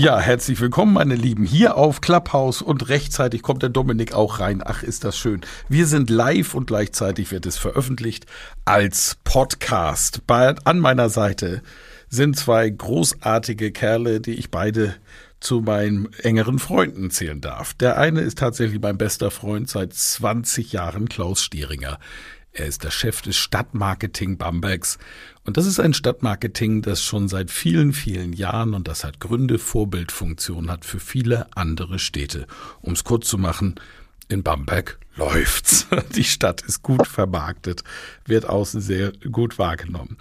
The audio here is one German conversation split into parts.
Ja, herzlich willkommen, meine Lieben, hier auf Clubhouse und rechtzeitig kommt der Dominik auch rein. Ach, ist das schön. Wir sind live und gleichzeitig wird es veröffentlicht als Podcast. Bei, an meiner Seite sind zwei großartige Kerle, die ich beide zu meinen engeren Freunden zählen darf. Der eine ist tatsächlich mein bester Freund seit 20 Jahren, Klaus Stieringer. Er ist der Chef des Stadtmarketing Bambergs. Und das ist ein Stadtmarketing, das schon seit vielen, vielen Jahren, und das hat Gründe, Vorbildfunktion hat für viele andere Städte. Um es kurz zu machen, in Bamberg läuft's. Die Stadt ist gut vermarktet, wird außen sehr gut wahrgenommen.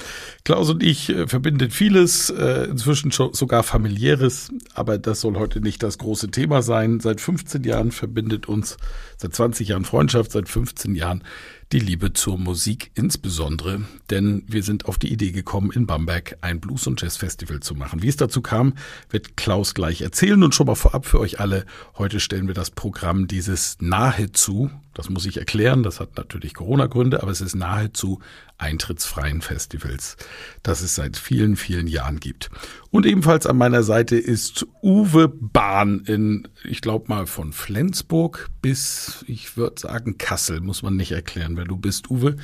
Klaus und ich äh, verbindet vieles, äh, inzwischen sogar familiäres, aber das soll heute nicht das große Thema sein. Seit 15 Jahren verbindet uns, seit 20 Jahren Freundschaft, seit 15 Jahren die Liebe zur Musik insbesondere, denn wir sind auf die Idee gekommen, in Bamberg ein Blues- und Jazz-Festival zu machen. Wie es dazu kam, wird Klaus gleich erzählen und schon mal vorab für euch alle. Heute stellen wir das Programm dieses nahezu, das muss ich erklären, das hat natürlich Corona-Gründe, aber es ist nahezu eintrittsfreien Festivals, das es seit vielen, vielen Jahren gibt. Und ebenfalls an meiner Seite ist Uwe Bahn in, ich glaube mal von Flensburg bis, ich würde sagen, Kassel, muss man nicht erklären, wer du bist, Uwe.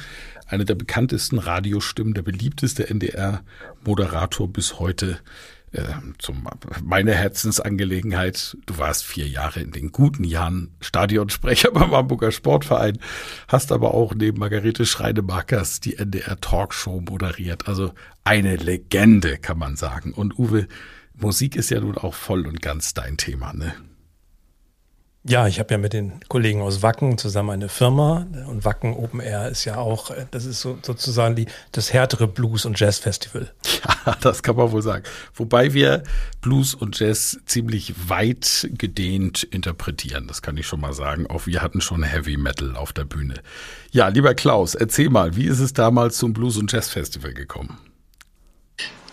Eine der bekanntesten Radiostimmen, der beliebteste NDR-Moderator bis heute äh, zum meine Herzensangelegenheit. Du warst vier Jahre in den guten Jahren Stadionsprecher beim Hamburger Sportverein, hast aber auch neben Margarete Schreinemakers die NDR Talkshow moderiert. Also eine Legende, kann man sagen. Und Uwe, Musik ist ja nun auch voll und ganz dein Thema, ne? Ja, ich habe ja mit den Kollegen aus Wacken zusammen eine Firma und Wacken Open Air ist ja auch, äh, das ist so, sozusagen die, das härtere Blues- und Jazz-Festival. Ja, das kann man wohl sagen. Wobei wir Blues und Jazz ziemlich weit gedehnt interpretieren, das kann ich schon mal sagen. Auch wir hatten schon Heavy Metal auf der Bühne. Ja, lieber Klaus, erzähl mal, wie ist es damals zum Blues- und Jazz-Festival gekommen?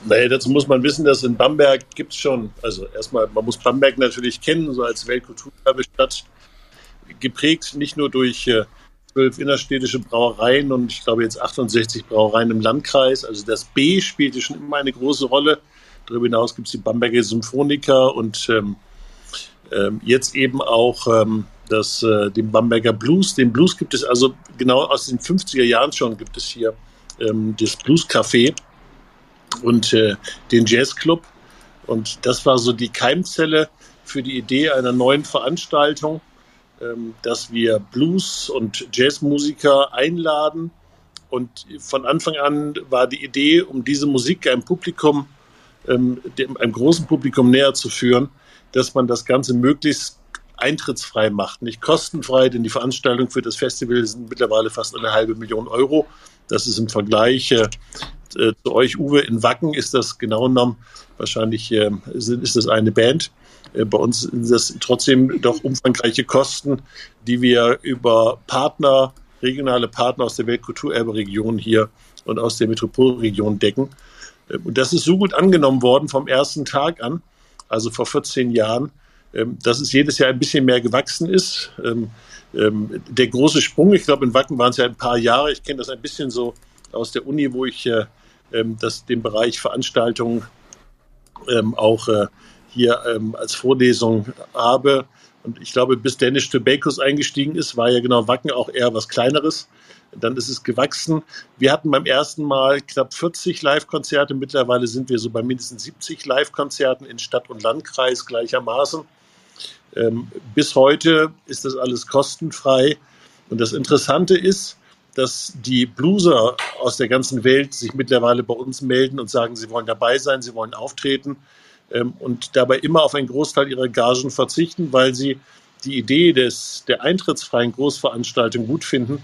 Naja, dazu muss man wissen, dass in Bamberg gibt es schon, also erstmal, man muss Bamberg natürlich kennen, so als Weltkulturwerbestadt, geprägt nicht nur durch äh, zwölf innerstädtische Brauereien und ich glaube jetzt 68 Brauereien im Landkreis. Also das B spielte schon immer eine große Rolle. Darüber hinaus gibt es die Bamberger Symphoniker und ähm, ähm, jetzt eben auch ähm, das, äh, den Bamberger Blues. Den Blues gibt es also genau aus den 50er Jahren schon, gibt es hier ähm, das Blues Café und äh, den Jazzclub. Und das war so die Keimzelle für die Idee einer neuen Veranstaltung, ähm, dass wir Blues- und Jazzmusiker einladen. Und von Anfang an war die Idee, um diese Musik einem Publikum, ähm, dem, einem großen Publikum näher zu führen, dass man das Ganze möglichst eintrittsfrei macht, nicht kostenfrei, denn die Veranstaltung für das Festival sind mittlerweile fast eine halbe Million Euro. Das ist im Vergleich äh, äh, zu euch, Uwe, in Wacken ist das genau genommen wahrscheinlich äh, ist das eine Band. Äh, bei uns sind das trotzdem doch umfangreiche Kosten, die wir über Partner, regionale Partner aus der Weltkulturerbe-Region hier und aus der Metropolregion decken. Äh, und das ist so gut angenommen worden vom ersten Tag an, also vor 14 Jahren, ähm, dass es jedes Jahr ein bisschen mehr gewachsen ist. Ähm, ähm, der große Sprung, ich glaube, in Wacken waren es ja ein paar Jahre, ich kenne das ein bisschen so aus der Uni, wo ich äh, ähm, das, den Bereich Veranstaltungen ähm, auch äh, hier ähm, als Vorlesung habe. Und ich glaube, bis Dennis Tobacos eingestiegen ist, war ja genau Wacken auch eher was Kleineres. Dann ist es gewachsen. Wir hatten beim ersten Mal knapp 40 Live-Konzerte. Mittlerweile sind wir so bei mindestens 70 Live-Konzerten in Stadt und Landkreis gleichermaßen. Ähm, bis heute ist das alles kostenfrei. Und das Interessante ist, dass die Blueser aus der ganzen Welt sich mittlerweile bei uns melden und sagen, sie wollen dabei sein, sie wollen auftreten ähm, und dabei immer auf einen Großteil ihrer Gagen verzichten, weil sie die Idee des, der eintrittsfreien Großveranstaltung gut finden.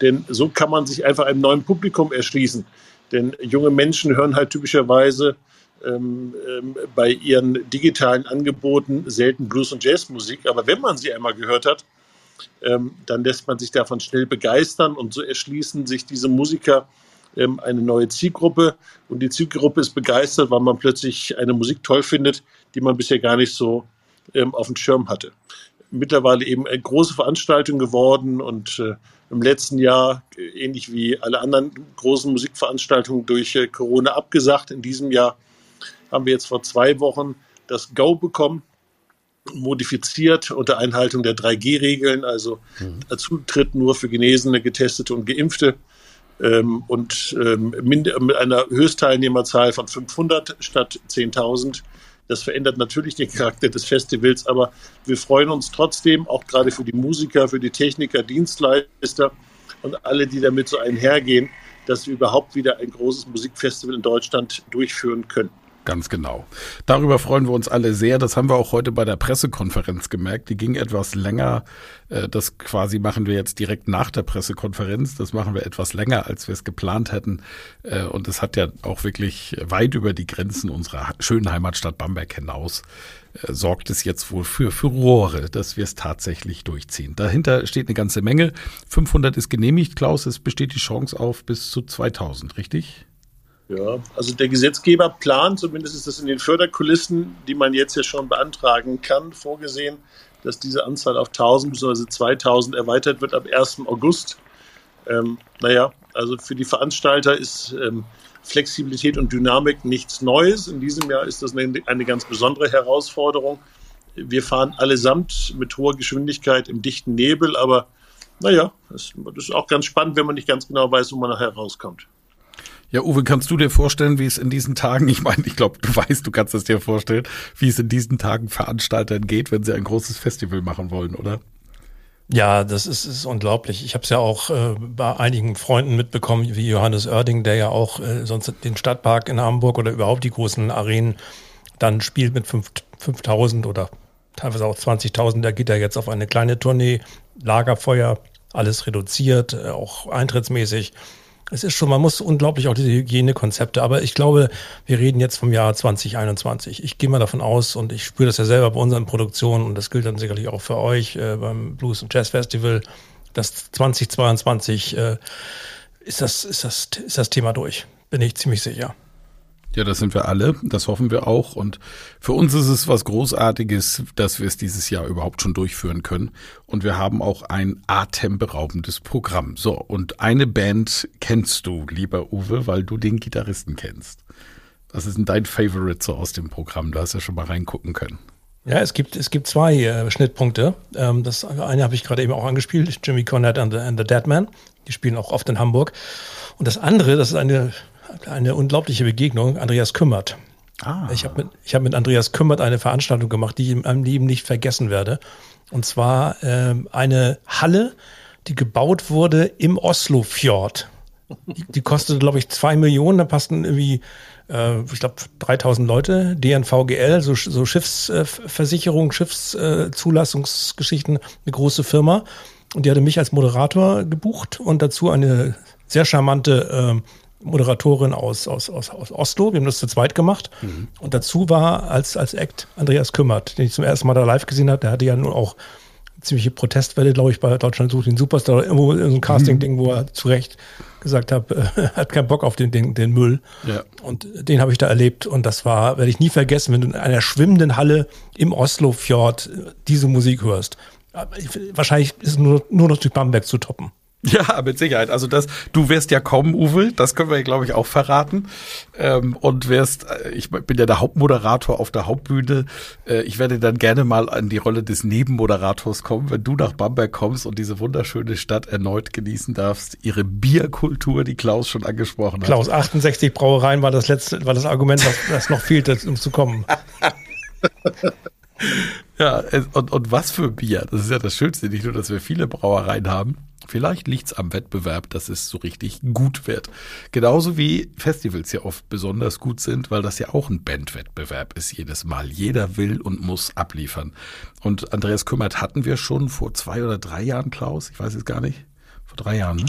Denn so kann man sich einfach einem neuen Publikum erschließen. Denn junge Menschen hören halt typischerweise ähm, ähm, bei ihren digitalen Angeboten selten Blues- und Jazzmusik. Aber wenn man sie einmal gehört hat, ähm, dann lässt man sich davon schnell begeistern und so erschließen sich diese Musiker ähm, eine neue Zielgruppe und die Zielgruppe ist begeistert, weil man plötzlich eine Musik toll findet, die man bisher gar nicht so ähm, auf dem Schirm hatte. Mittlerweile eben eine große Veranstaltung geworden und äh, im letzten Jahr, äh, ähnlich wie alle anderen großen Musikveranstaltungen durch äh, Corona abgesagt. In diesem Jahr haben wir jetzt vor zwei Wochen das Go bekommen, modifiziert unter Einhaltung der 3G-Regeln, also mhm. Zutritt nur für Genesene, Getestete und Geimpfte ähm, und ähm, mit einer Höchstteilnehmerzahl von 500 statt 10.000. Das verändert natürlich den Charakter des Festivals, aber wir freuen uns trotzdem, auch gerade für die Musiker, für die Techniker, Dienstleister und alle, die damit so einhergehen, dass wir überhaupt wieder ein großes Musikfestival in Deutschland durchführen können. Ganz genau. Darüber freuen wir uns alle sehr. Das haben wir auch heute bei der Pressekonferenz gemerkt. Die ging etwas länger. Äh, das quasi machen wir jetzt direkt nach der Pressekonferenz. Das machen wir etwas länger, als wir es geplant hätten. Äh, und es hat ja auch wirklich weit über die Grenzen unserer schönen Heimatstadt Bamberg hinaus äh, sorgt es jetzt wohl für Furore, dass wir es tatsächlich durchziehen. Dahinter steht eine ganze Menge. 500 ist genehmigt, Klaus. Es besteht die Chance auf bis zu 2000, richtig? Ja, also der Gesetzgeber plant, zumindest ist das in den Förderkulissen, die man jetzt ja schon beantragen kann, vorgesehen, dass diese Anzahl auf 1000 bzw. 2000 erweitert wird ab 1. August. Ähm, naja, also für die Veranstalter ist ähm, Flexibilität und Dynamik nichts Neues. In diesem Jahr ist das eine, eine ganz besondere Herausforderung. Wir fahren allesamt mit hoher Geschwindigkeit im dichten Nebel, aber naja, das, das ist auch ganz spannend, wenn man nicht ganz genau weiß, wo man nachher rauskommt. Ja, Uwe, kannst du dir vorstellen, wie es in diesen Tagen, ich meine, ich glaube, du weißt, du kannst es dir vorstellen, wie es in diesen Tagen Veranstaltern geht, wenn sie ein großes Festival machen wollen, oder? Ja, das ist, ist unglaublich. Ich habe es ja auch äh, bei einigen Freunden mitbekommen, wie Johannes Oerding, der ja auch äh, sonst den Stadtpark in Hamburg oder überhaupt die großen Arenen dann spielt mit 5000 oder teilweise auch 20.000. Da geht er jetzt auf eine kleine Tournee, Lagerfeuer, alles reduziert, äh, auch eintrittsmäßig es ist schon, man muss unglaublich auch diese Hygienekonzepte, aber ich glaube, wir reden jetzt vom Jahr 2021. Ich gehe mal davon aus und ich spüre das ja selber bei unseren Produktionen und das gilt dann sicherlich auch für euch äh, beim Blues und Jazz Festival, dass 2022 äh, ist, das, ist, das, ist das Thema durch. Bin ich ziemlich sicher. Ja, das sind wir alle. Das hoffen wir auch. Und für uns ist es was Großartiges, dass wir es dieses Jahr überhaupt schon durchführen können. Und wir haben auch ein atemberaubendes Programm. So, und eine Band kennst du, lieber Uwe, weil du den Gitarristen kennst. Was ist denn dein Favorite so aus dem Programm? Du hast ja schon mal reingucken können. Ja, es gibt, es gibt zwei äh, Schnittpunkte. Ähm, das eine habe ich gerade eben auch angespielt, Jimmy Cornette and the, and the Dead Man. Die spielen auch oft in Hamburg. Und das andere, das ist eine eine unglaubliche Begegnung, Andreas Kümmert. Ah. Ich habe mit, ich hab mit Andreas Kümmert eine Veranstaltung gemacht, die ich in meinem Leben nicht vergessen werde. Und zwar ähm, eine Halle, die gebaut wurde im Oslo-Fjord. Die, die kostete, glaube ich, zwei Millionen. Da passten irgendwie, äh, ich glaube, 3000 Leute. DNVGL, so, so Schiffsversicherung, äh, Schiffszulassungsgeschichten, eine große Firma. Und die hatte mich als Moderator gebucht und dazu eine sehr charmante äh, Moderatorin aus, aus, aus, aus Oslo. Wir haben das zu zweit gemacht. Mhm. Und dazu war als, als Act Andreas Kümmert, den ich zum ersten Mal da live gesehen habe. Der hatte ja nun auch ziemliche Protestwelle, glaube ich, bei Deutschland sucht den Superstar, irgendwo in so ein Casting-Ding, wo er zu Recht gesagt hat, äh, hat keinen Bock auf den, den, den Müll. Ja. Und den habe ich da erlebt und das war, werde ich nie vergessen, wenn du in einer schwimmenden Halle im Oslo-Fjord diese Musik hörst. Wahrscheinlich ist es nur, nur noch durch Bamberg zu toppen. Ja, mit Sicherheit. Also das, du wirst ja kommen, Uwe, das können wir, glaube ich, auch verraten. Ähm, und wirst, äh, ich bin ja der Hauptmoderator auf der Hauptbühne. Äh, ich werde dann gerne mal an die Rolle des Nebenmoderators kommen, wenn du nach Bamberg kommst und diese wunderschöne Stadt erneut genießen darfst. Ihre Bierkultur, die Klaus schon angesprochen hat. Klaus, 68 Brauereien war das letzte, war das Argument, was, was noch fehlt, um zu kommen. ja, und, und was für Bier. Das ist ja das Schönste, nicht nur, dass wir viele Brauereien haben Vielleicht liegt's am Wettbewerb, dass es so richtig gut wird. Genauso wie Festivals ja oft besonders gut sind, weil das ja auch ein Bandwettbewerb ist jedes Mal. Jeder will und muss abliefern. Und Andreas Kümmert hatten wir schon vor zwei oder drei Jahren, Klaus. Ich weiß es gar nicht. Vor drei Jahren, ne?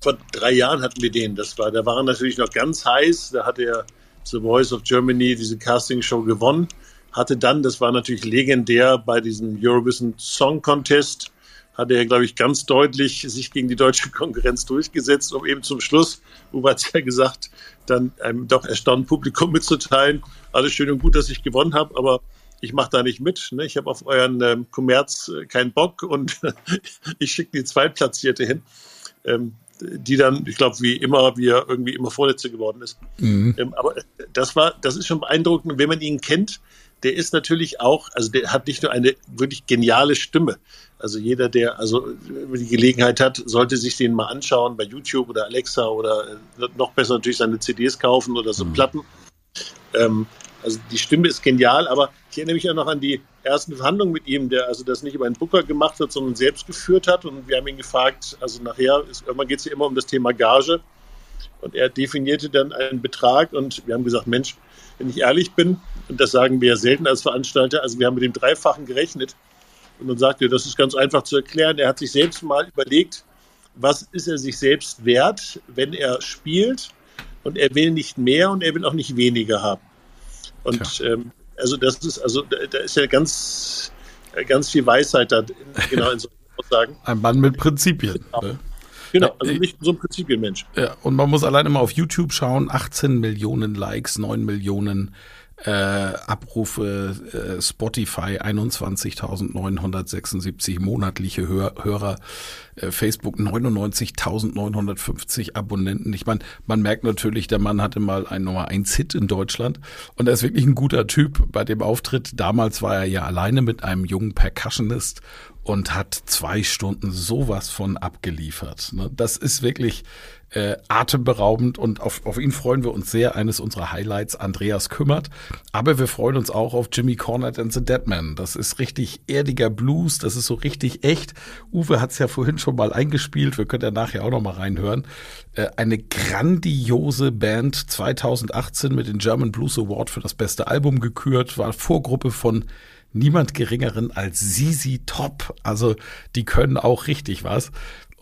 Vor drei Jahren hatten wir den. Das war, da waren natürlich noch ganz heiß. Da hat er The Voice of Germany diese Castingshow gewonnen. Hatte dann, das war natürlich legendär bei diesem Eurovision Song Contest, hat er, glaube ich, ganz deutlich sich gegen die deutsche Konkurrenz durchgesetzt, um eben zum Schluss, Uwe hat es ja gesagt, dann einem doch erstaunten Publikum mitzuteilen, alles schön und gut, dass ich gewonnen habe, aber ich mache da nicht mit. Ne? Ich habe auf euren ähm, Kommerz äh, keinen Bock und ich schicke die Zweitplatzierte hin, ähm, die dann, ich glaube, wie immer, wie er irgendwie immer Vorletzte geworden ist. Mhm. Ähm, aber das war, das ist schon beeindruckend, wenn man ihn kennt, der ist natürlich auch, also der hat nicht nur eine wirklich geniale Stimme. Also jeder, der also die Gelegenheit hat, sollte sich den mal anschauen bei YouTube oder Alexa oder äh, noch besser natürlich seine CDs kaufen oder so mhm. Platten. Ähm, also die Stimme ist genial, aber ich erinnere mich auch noch an die ersten Verhandlungen mit ihm, der also das nicht über einen Booker gemacht hat, sondern selbst geführt hat. Und wir haben ihn gefragt, also nachher, ist, irgendwann geht es ja immer um das Thema Gage. Und er definierte dann einen Betrag und wir haben gesagt, Mensch, wenn ich ehrlich bin, und das sagen wir ja selten als Veranstalter, also wir haben mit dem Dreifachen gerechnet. Und dann sagt er, das ist ganz einfach zu erklären. Er hat sich selbst mal überlegt, was ist er sich selbst wert, wenn er spielt. Und er will nicht mehr und er will auch nicht weniger haben. Und ähm, also das ist, also da, ist ja ganz, ganz viel Weisheit da genau in solchen Aussagen. Ein Mann mit Prinzipien. Genau. Ne? Genau, also nicht so ein Prinzipienmensch. Ja, und man muss alleine mal auf YouTube schauen, 18 Millionen Likes, 9 Millionen äh, Abrufe, äh, Spotify 21.976 monatliche Hör Hörer, äh, Facebook 99.950 Abonnenten. Ich meine, man merkt natürlich, der Mann hatte mal ein Nummer 1 Hit in Deutschland und er ist wirklich ein guter Typ bei dem Auftritt. Damals war er ja alleine mit einem jungen Percussionist und hat zwei Stunden sowas von abgeliefert. Ne? Das ist wirklich äh, atemberaubend und auf, auf ihn freuen wir uns sehr. Eines unserer Highlights, Andreas kümmert. Aber wir freuen uns auch auf Jimmy Cornette and the Deadman. Das ist richtig erdiger Blues, das ist so richtig echt. Uwe hat es ja vorhin schon mal eingespielt, wir können ja nachher auch noch mal reinhören. Äh, eine grandiose Band 2018 mit dem German Blues Award für das beste Album gekürt, war Vorgruppe von niemand geringeren als Sisi Top. Also die können auch richtig was.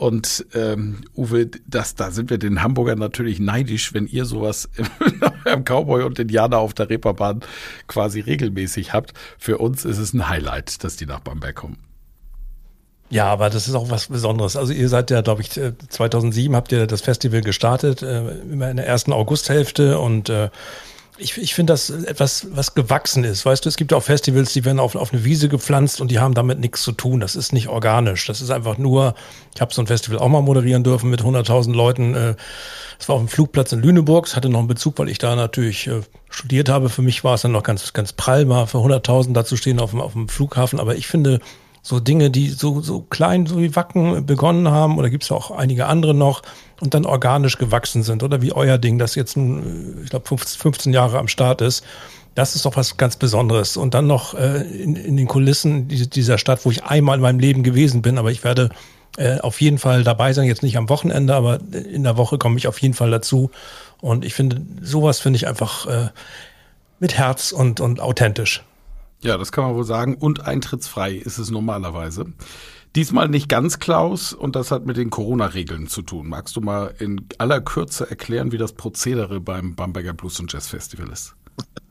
Und ähm, Uwe, das, da sind wir den Hamburgern natürlich neidisch, wenn ihr sowas im Cowboy und Indianer auf der Reeperbahn quasi regelmäßig habt. Für uns ist es ein Highlight, dass die nach Bamberg kommen. Ja, aber das ist auch was Besonderes. Also ihr seid ja, glaube ich, 2007 habt ihr das Festival gestartet, äh, immer in der ersten Augusthälfte und äh, ich, ich finde das etwas, was gewachsen ist. Weißt du, es gibt auch Festivals, die werden auf, auf eine Wiese gepflanzt und die haben damit nichts zu tun. Das ist nicht organisch. Das ist einfach nur, ich habe so ein Festival auch mal moderieren dürfen mit 100.000 Leuten. Äh, es war auf dem Flugplatz in Lüneburg. Es hatte noch einen Bezug, weil ich da natürlich äh, studiert habe. Für mich war es dann noch ganz, ganz prall, mal für 100.000 da zu stehen auf dem, auf dem Flughafen. Aber ich finde, so Dinge, die so, so klein, so wie Wacken begonnen haben, oder gibt es auch einige andere noch, und dann organisch gewachsen sind, oder wie euer Ding, das jetzt, ich glaube, 15 Jahre am Start ist. Das ist doch was ganz Besonderes. Und dann noch äh, in, in den Kulissen dieser Stadt, wo ich einmal in meinem Leben gewesen bin, aber ich werde äh, auf jeden Fall dabei sein, jetzt nicht am Wochenende, aber in der Woche komme ich auf jeden Fall dazu. Und ich finde, sowas finde ich einfach äh, mit Herz und, und authentisch. Ja, das kann man wohl sagen. Und eintrittsfrei ist es normalerweise. Diesmal nicht ganz Klaus und das hat mit den Corona-Regeln zu tun. Magst du mal in aller Kürze erklären, wie das Prozedere beim Bamberger Blues und Jazz Festival ist?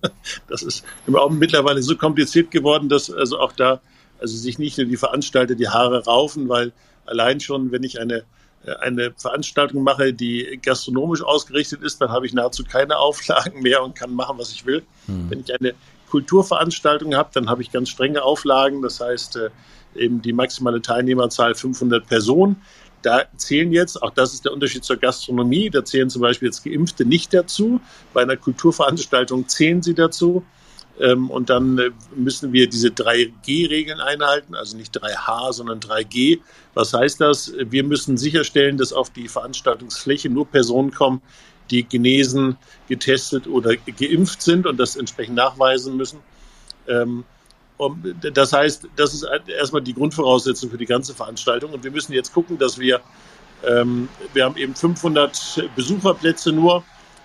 Das ist im Augenblick mittlerweile so kompliziert geworden, dass also auch da also sich nicht nur die Veranstalter die Haare raufen, weil allein schon, wenn ich eine eine Veranstaltung mache, die gastronomisch ausgerichtet ist, dann habe ich nahezu keine Auflagen mehr und kann machen, was ich will. Hm. Wenn ich eine Kulturveranstaltung habe, dann habe ich ganz strenge Auflagen. Das heißt, äh, eben die maximale Teilnehmerzahl 500 Personen. Da zählen jetzt, auch das ist der Unterschied zur Gastronomie, da zählen zum Beispiel jetzt Geimpfte nicht dazu. Bei einer Kulturveranstaltung zählen sie dazu. Ähm, und dann äh, müssen wir diese 3G-Regeln einhalten, also nicht 3H, sondern 3G. Was heißt das? Wir müssen sicherstellen, dass auf die Veranstaltungsfläche nur Personen kommen, die genesen, getestet oder geimpft sind und das entsprechend nachweisen müssen. Ähm, das heißt, das ist erstmal die Grundvoraussetzung für die ganze Veranstaltung. Und wir müssen jetzt gucken, dass wir, ähm, wir haben eben 500 Besucherplätze nur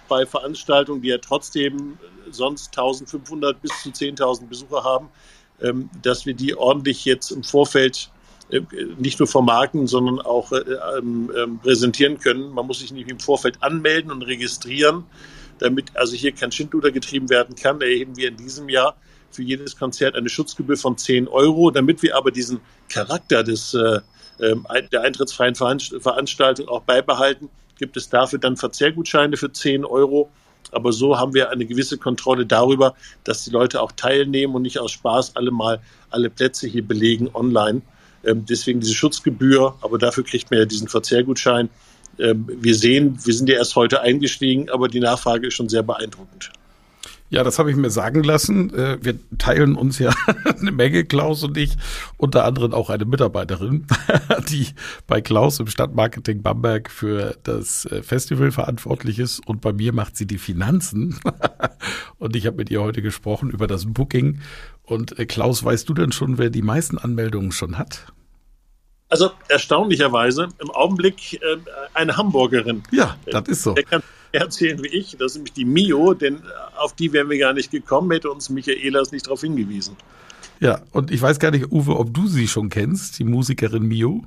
bei Veranstaltungen, die ja trotzdem sonst 1500 bis zu 10.000 Besucher haben, ähm, dass wir die ordentlich jetzt im Vorfeld nicht nur vermarkten, sondern auch äh, ähm, ähm, präsentieren können. Man muss sich nicht im Vorfeld anmelden und registrieren, damit also hier kein Schindluder getrieben werden kann. Da erheben wir in diesem Jahr für jedes Konzert eine Schutzgebühr von 10 Euro, damit wir aber diesen Charakter des, äh, ähm, der eintrittsfreien Veranstaltung auch beibehalten, gibt es dafür dann Verzehrgutscheine für 10 Euro. Aber so haben wir eine gewisse Kontrolle darüber, dass die Leute auch teilnehmen und nicht aus Spaß alle mal alle Plätze hier belegen online. Ähm, deswegen diese Schutzgebühr, aber dafür kriegt man ja diesen Verzehrgutschein. Ähm, wir sehen, wir sind ja erst heute eingestiegen, aber die Nachfrage ist schon sehr beeindruckend. Ja, das habe ich mir sagen lassen. Äh, wir teilen uns ja eine Menge, Klaus und ich, unter anderem auch eine Mitarbeiterin, die bei Klaus im Stadtmarketing Bamberg für das äh, Festival verantwortlich ist und bei mir macht sie die Finanzen. Und ich habe mit ihr heute gesprochen über das Booking. Und äh, Klaus, weißt du denn schon, wer die meisten Anmeldungen schon hat? Also erstaunlicherweise im Augenblick äh, eine Hamburgerin. Ja, das ist so. Der kann erzählen wie ich. Das ist nämlich die Mio, denn auf die wären wir gar nicht gekommen, hätte uns Michaelas nicht darauf hingewiesen. Ja, und ich weiß gar nicht, Uwe, ob du sie schon kennst, die Musikerin Mio.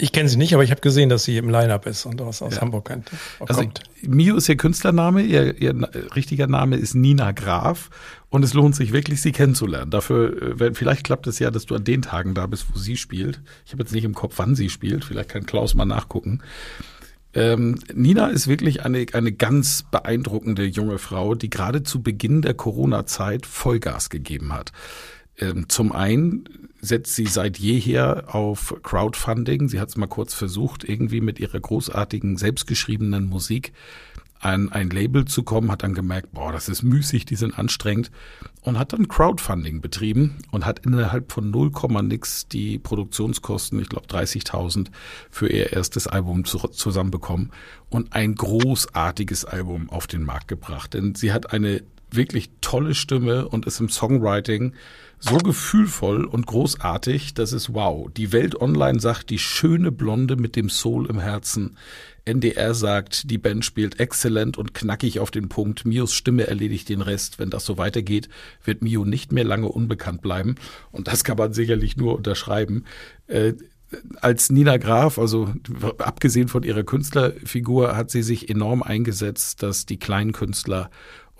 Ich kenne sie nicht, aber ich habe gesehen, dass sie im Line-Up ist und aus, aus Ja. Hamburg kennt, Also kommt. Mio ist ihr Künstlername, ihr, ihr richtiger Name ist Nina Graf und es lohnt sich wirklich, sie kennenzulernen. Dafür, äh, wenn, vielleicht klappt es ja, dass du an den Tagen da bist, wo sie spielt. Ich habe jetzt nicht im Kopf, wann sie spielt. Vielleicht kann Klaus mal nachgucken. Ähm, Nina ist wirklich eine, eine ganz beeindruckende junge Frau, die gerade zu Beginn der Corona-Zeit Vollgas gegeben hat. Ähm, zum einen setzt sie seit jeher auf Crowdfunding. Sie hat es mal kurz versucht, irgendwie mit ihrer großartigen, selbstgeschriebenen Musik an ein Label zu kommen, hat dann gemerkt, boah, das ist müßig, die sind anstrengend und hat dann Crowdfunding betrieben und hat innerhalb von 0, nix die Produktionskosten, ich glaube 30.000 für ihr erstes Album zu, zusammenbekommen und ein großartiges Album auf den Markt gebracht. Denn sie hat eine wirklich tolle Stimme und ist im Songwriting so gefühlvoll und großartig, dass es wow. Die Welt Online sagt, die schöne Blonde mit dem Soul im Herzen. NDR sagt, die Band spielt exzellent und knackig auf den Punkt. Mios Stimme erledigt den Rest. Wenn das so weitergeht, wird Mio nicht mehr lange unbekannt bleiben. Und das kann man sicherlich nur unterschreiben. Äh, als Nina Graf, also abgesehen von ihrer Künstlerfigur, hat sie sich enorm eingesetzt, dass die kleinen Künstler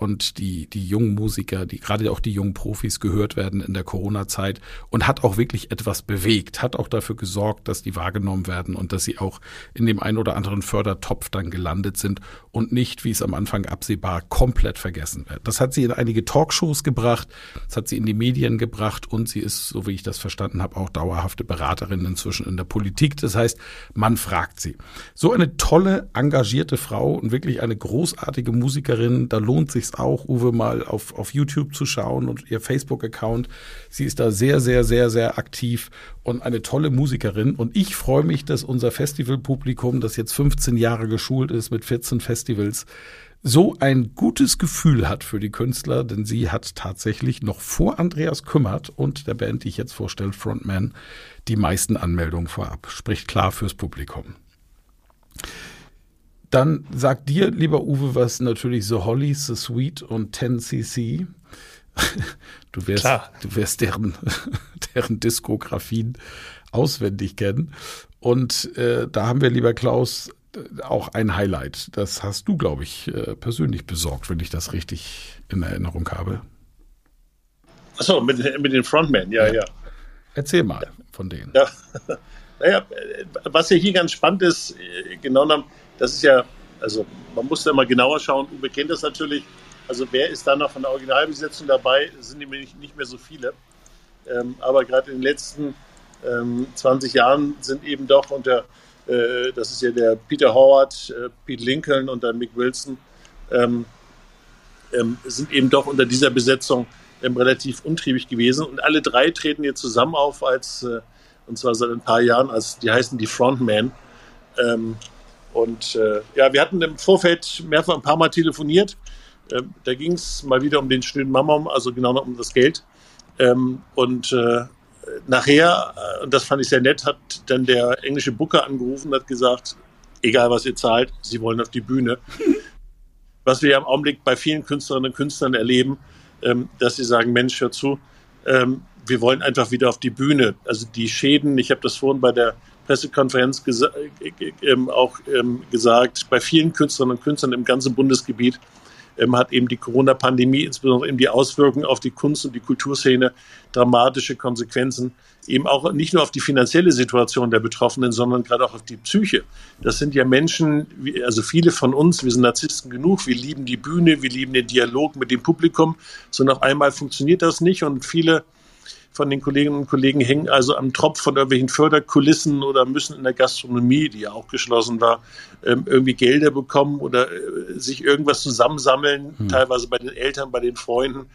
und die, die jungen Musiker, die gerade auch die jungen Profis gehört werden in der Corona-Zeit und hat auch wirklich etwas bewegt, hat auch dafür gesorgt, dass die wahrgenommen werden und dass sie auch in dem ein oder anderen Fördertopf dann gelandet sind und nicht, wie es am Anfang absehbar, komplett vergessen wird. Das hat sie in einige Talkshows gebracht, das hat sie in die Medien gebracht und sie ist, so wie ich das verstanden habe, auch dauerhafte Beraterin inzwischen in der Politik. Das heißt, man fragt sie. So eine tolle, engagierte Frau und wirklich eine großartige Musikerin, da lohnt sich auch, Uwe, mal auf, auf YouTube zu schauen und ihr Facebook-Account. Sie ist da sehr, sehr, sehr, sehr aktiv und eine tolle Musikerin. Und ich freue mich, dass unser Festivalpublikum, das jetzt 15 Jahre geschult ist mit 14 Festivals, so ein gutes Gefühl hat für die Künstler, denn sie hat tatsächlich noch vor Andreas Kümmert und der Band, die ich jetzt vorstelle, Frontman, die meisten Anmeldungen vorab. Spricht klar fürs Publikum. Dann sagt dir, lieber Uwe, was natürlich The Holly, The Sweet und 10cc. Du wirst, Klar. du wirst deren, deren Diskografien auswendig kennen. Und äh, da haben wir, lieber Klaus, auch ein Highlight. Das hast du, glaube ich, äh, persönlich besorgt, wenn ich das richtig in Erinnerung habe. Achso, mit, mit den Frontmen, ja, ja. Erzähl mal von denen. Ja, naja, was ja hier ganz spannend ist, äh, genau genommen, das ist ja, also man muss da mal genauer schauen, Uwe kennt das natürlich. Also wer ist da noch von der Originalbesetzung dabei? Sind nämlich nicht mehr so viele. Ähm, aber gerade in den letzten ähm, 20 Jahren sind eben doch unter, äh, das ist ja der Peter Howard, äh, Pete Lincoln und dann Mick Wilson, ähm, ähm, sind eben doch unter dieser Besetzung ähm, relativ untriebig gewesen. Und alle drei treten jetzt zusammen auf als, äh, und zwar seit ein paar Jahren, als die heißen die Frontman. Und äh, ja, wir hatten im Vorfeld mehrfach ein paar Mal telefoniert. Ähm, da ging es mal wieder um den schnöden Mammon, also genau noch um das Geld. Ähm, und äh, nachher, äh, und das fand ich sehr nett, hat dann der englische Booker angerufen und hat gesagt, egal was ihr zahlt, sie wollen auf die Bühne. was wir ja im Augenblick bei vielen Künstlerinnen und Künstlern erleben, ähm, dass sie sagen, Mensch, hör zu, ähm, wir wollen einfach wieder auf die Bühne. Also die Schäden, ich habe das vorhin bei der Pressekonferenz gesa äh, ähm, auch ähm, gesagt, bei vielen Künstlerinnen und Künstlern im ganzen Bundesgebiet ähm, hat eben die Corona-Pandemie, insbesondere eben die Auswirkungen auf die Kunst- und die Kulturszene, dramatische Konsequenzen, eben auch nicht nur auf die finanzielle Situation der Betroffenen, sondern gerade auch auf die Psyche. Das sind ja Menschen, also viele von uns, wir sind Narzissten genug, wir lieben die Bühne, wir lieben den Dialog mit dem Publikum, sondern auf einmal funktioniert das nicht und viele von den Kolleginnen und Kollegen hängen also am Tropf von irgendwelchen Förderkulissen oder müssen in der Gastronomie, die ja auch geschlossen war, ähm, irgendwie Gelder bekommen oder äh, sich irgendwas zusammensammeln, hm. teilweise bei den Eltern, bei den Freunden.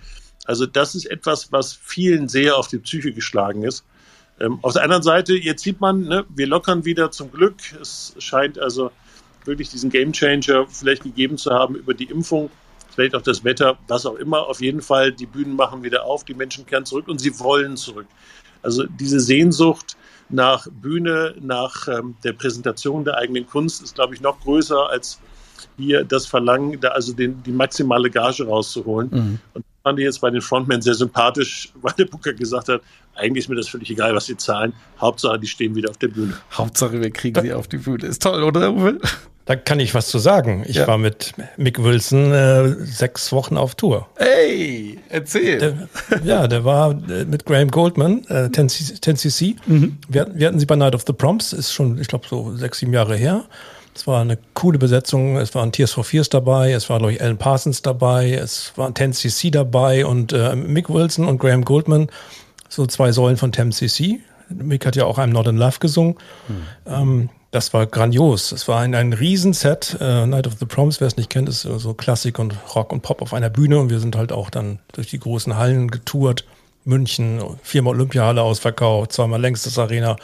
Also das ist etwas, was vielen sehr auf die Psyche geschlagen ist. Ähm, auf der anderen Seite, jetzt sieht man, ne, wir lockern wieder zum Glück. Es scheint also wirklich diesen Gamechanger vielleicht gegeben zu haben über die Impfung, vielleicht auch das Wetter, was auch immer. Auf jeden Fall, die Bühnen machen wieder auf, die Menschen kehren zurück und sie wollen zurück. Also diese Sehnsucht nach Bühne, nach ähm, der Präsentation der eigenen Kunst ist, glaube ich, noch größer als hier das Verlangen, da also den, die maximale Gage rauszuholen. Mhm. Und fand ich jetzt bei den Frontmen sehr sympathisch, weil der Booker gesagt hat, eigentlich ist mir das völlig egal, was sie zahlen. Hauptsache, die stehen wieder auf der Bühne. Hauptsache, wir kriegen sie auf die Bühne. Ist toll, oder Uwe? Da kann ich was zu sagen. Ich ja. war mit Mick Wilson äh, sechs Wochen auf Tour. Hey, erzähl. Der, ja, der war äh, mit Graham Goldman, äh, 10cc. Mhm. Wir, wir, hatten sie bei Night of the Prompts, ist schon, ich glaube, so sechs, sieben Jahre her. Es war eine coole Besetzung. Es waren Tears for Fears dabei, es war, glaube ich, Alan Parsons dabei, es waren 10cc dabei und äh, Mick Wilson und Graham Goldman, so zwei Säulen von 10cc. Mick hat ja auch I'm Not in Love gesungen. Hm. Ähm, das war grandios. Es war ein, ein Riesenset. Äh, Night of the Proms, wer es nicht kennt, ist so Klassik und Rock und Pop auf einer Bühne und wir sind halt auch dann durch die großen Hallen getourt. München, viermal Olympiahalle ausverkauft, zweimal längstes Arena.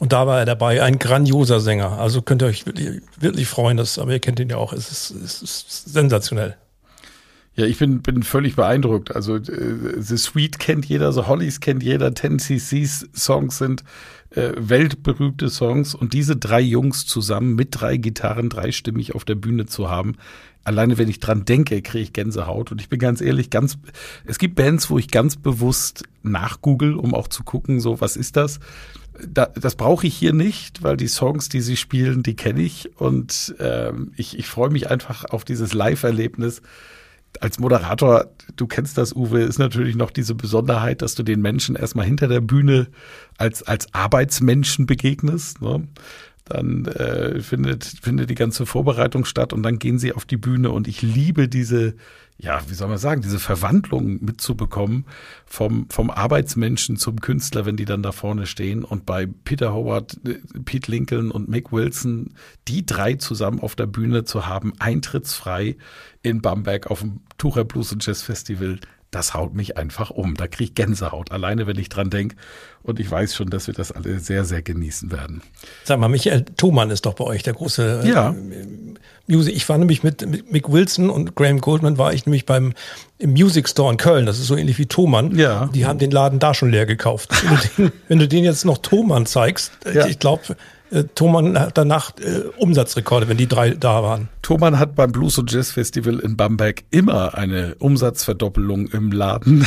Und da war er dabei, ein grandioser Sänger. Also könnt ihr euch wirklich, wirklich freuen, dass, aber ihr kennt ihn ja auch, es ist, es ist sensationell. Ja, ich bin, bin völlig beeindruckt. Also äh, The Sweet kennt jeder, The Hollies kennt jeder, 10cc's Songs sind äh, weltberühmte Songs und diese drei Jungs zusammen mit drei Gitarren dreistimmig auf der Bühne zu haben, alleine wenn ich dran denke, kriege ich Gänsehaut. Und ich bin ganz ehrlich, ganz, es gibt Bands, wo ich ganz bewusst nachgoogle, um auch zu gucken, so, was ist das? Da, das brauche ich hier nicht, weil die Songs, die sie spielen, die kenne ich. Und ähm, ich, ich freue mich einfach auf dieses Live-Erlebnis. Als Moderator, du kennst das, Uwe, ist natürlich noch diese Besonderheit, dass du den Menschen erstmal hinter der Bühne als, als Arbeitsmenschen begegnest. Ne? Dann äh, findet, findet die ganze Vorbereitung statt und dann gehen sie auf die Bühne und ich liebe diese, ja, wie soll man sagen, diese Verwandlung mitzubekommen vom, vom Arbeitsmenschen zum Künstler, wenn die dann da vorne stehen und bei Peter Howard, äh, Pete Lincoln und Mick Wilson, die drei zusammen auf der Bühne zu haben, eintrittsfrei in Bamberg auf dem Tucher Blues und Jazz Festival, das haut mich einfach um. Da kriege ich Gänsehaut, alleine wenn ich dran denke. Und ich weiß schon, dass wir das alle sehr, sehr genießen werden. Sag mal, Michael Thomann ist doch bei euch der große äh, ja. Music. Ich war nämlich mit, mit Mick Wilson und Graham Goldman war ich nämlich beim im Music Store in Köln. Das ist so ähnlich wie Thomann. Ja. Die haben den Laden da schon leer gekauft. wenn, du den, wenn du den jetzt noch Thomann zeigst, ja. ich glaube, äh, hat danach äh, Umsatzrekorde, wenn die drei da waren. Thomann hat beim Blues und Jazz Festival in Bamberg immer eine Umsatzverdoppelung im Laden.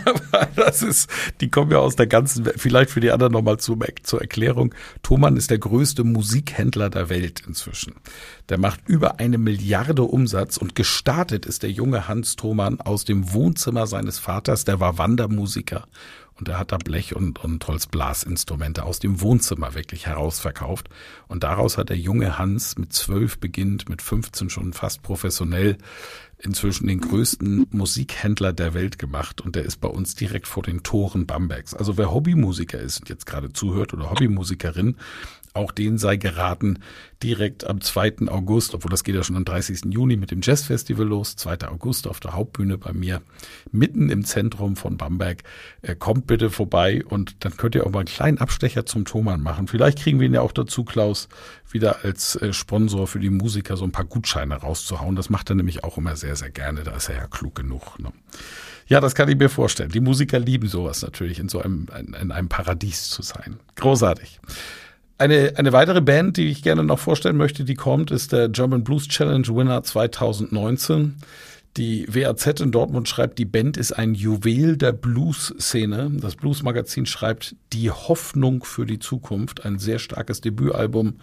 das ist, die kommen ja aus der ganzen Welt. Vielleicht für die anderen nochmal zu, zur Erklärung. Thomann ist der größte Musikhändler der Welt inzwischen. Der macht über eine Milliarde Umsatz und gestartet ist der junge Hans Thomann aus dem Wohnzimmer seines Vaters. Der war Wandermusiker und er hat da Blech- und, und Holzblasinstrumente aus dem Wohnzimmer wirklich herausverkauft. Und daraus hat der junge Hans mit zwölf beginnt, mit 15 schon fast professionell inzwischen den größten Musikhändler der Welt gemacht und der ist bei uns direkt vor den Toren Bambergs. Also wer Hobbymusiker ist und jetzt gerade zuhört oder Hobbymusikerin, auch denen sei geraten, direkt am 2. August, obwohl das geht ja schon am 30. Juni mit dem Jazzfestival los, 2. August auf der Hauptbühne bei mir, mitten im Zentrum von Bamberg. Äh, kommt bitte vorbei und dann könnt ihr auch mal einen kleinen Abstecher zum Thomann machen. Vielleicht kriegen wir ihn ja auch dazu, Klaus, wieder als äh, Sponsor für die Musiker so ein paar Gutscheine rauszuhauen. Das macht er nämlich auch immer sehr, sehr gerne. Da ist er ja klug genug. Ne? Ja, das kann ich mir vorstellen. Die Musiker lieben sowas natürlich, in so einem, in einem Paradies zu sein. Großartig. Eine, eine weitere Band, die ich gerne noch vorstellen möchte, die kommt, ist der German Blues Challenge Winner 2019. Die WAZ in Dortmund schreibt, die Band ist ein Juwel der Blues-Szene. Das Blues-Magazin schreibt Die Hoffnung für die Zukunft, ein sehr starkes Debütalbum.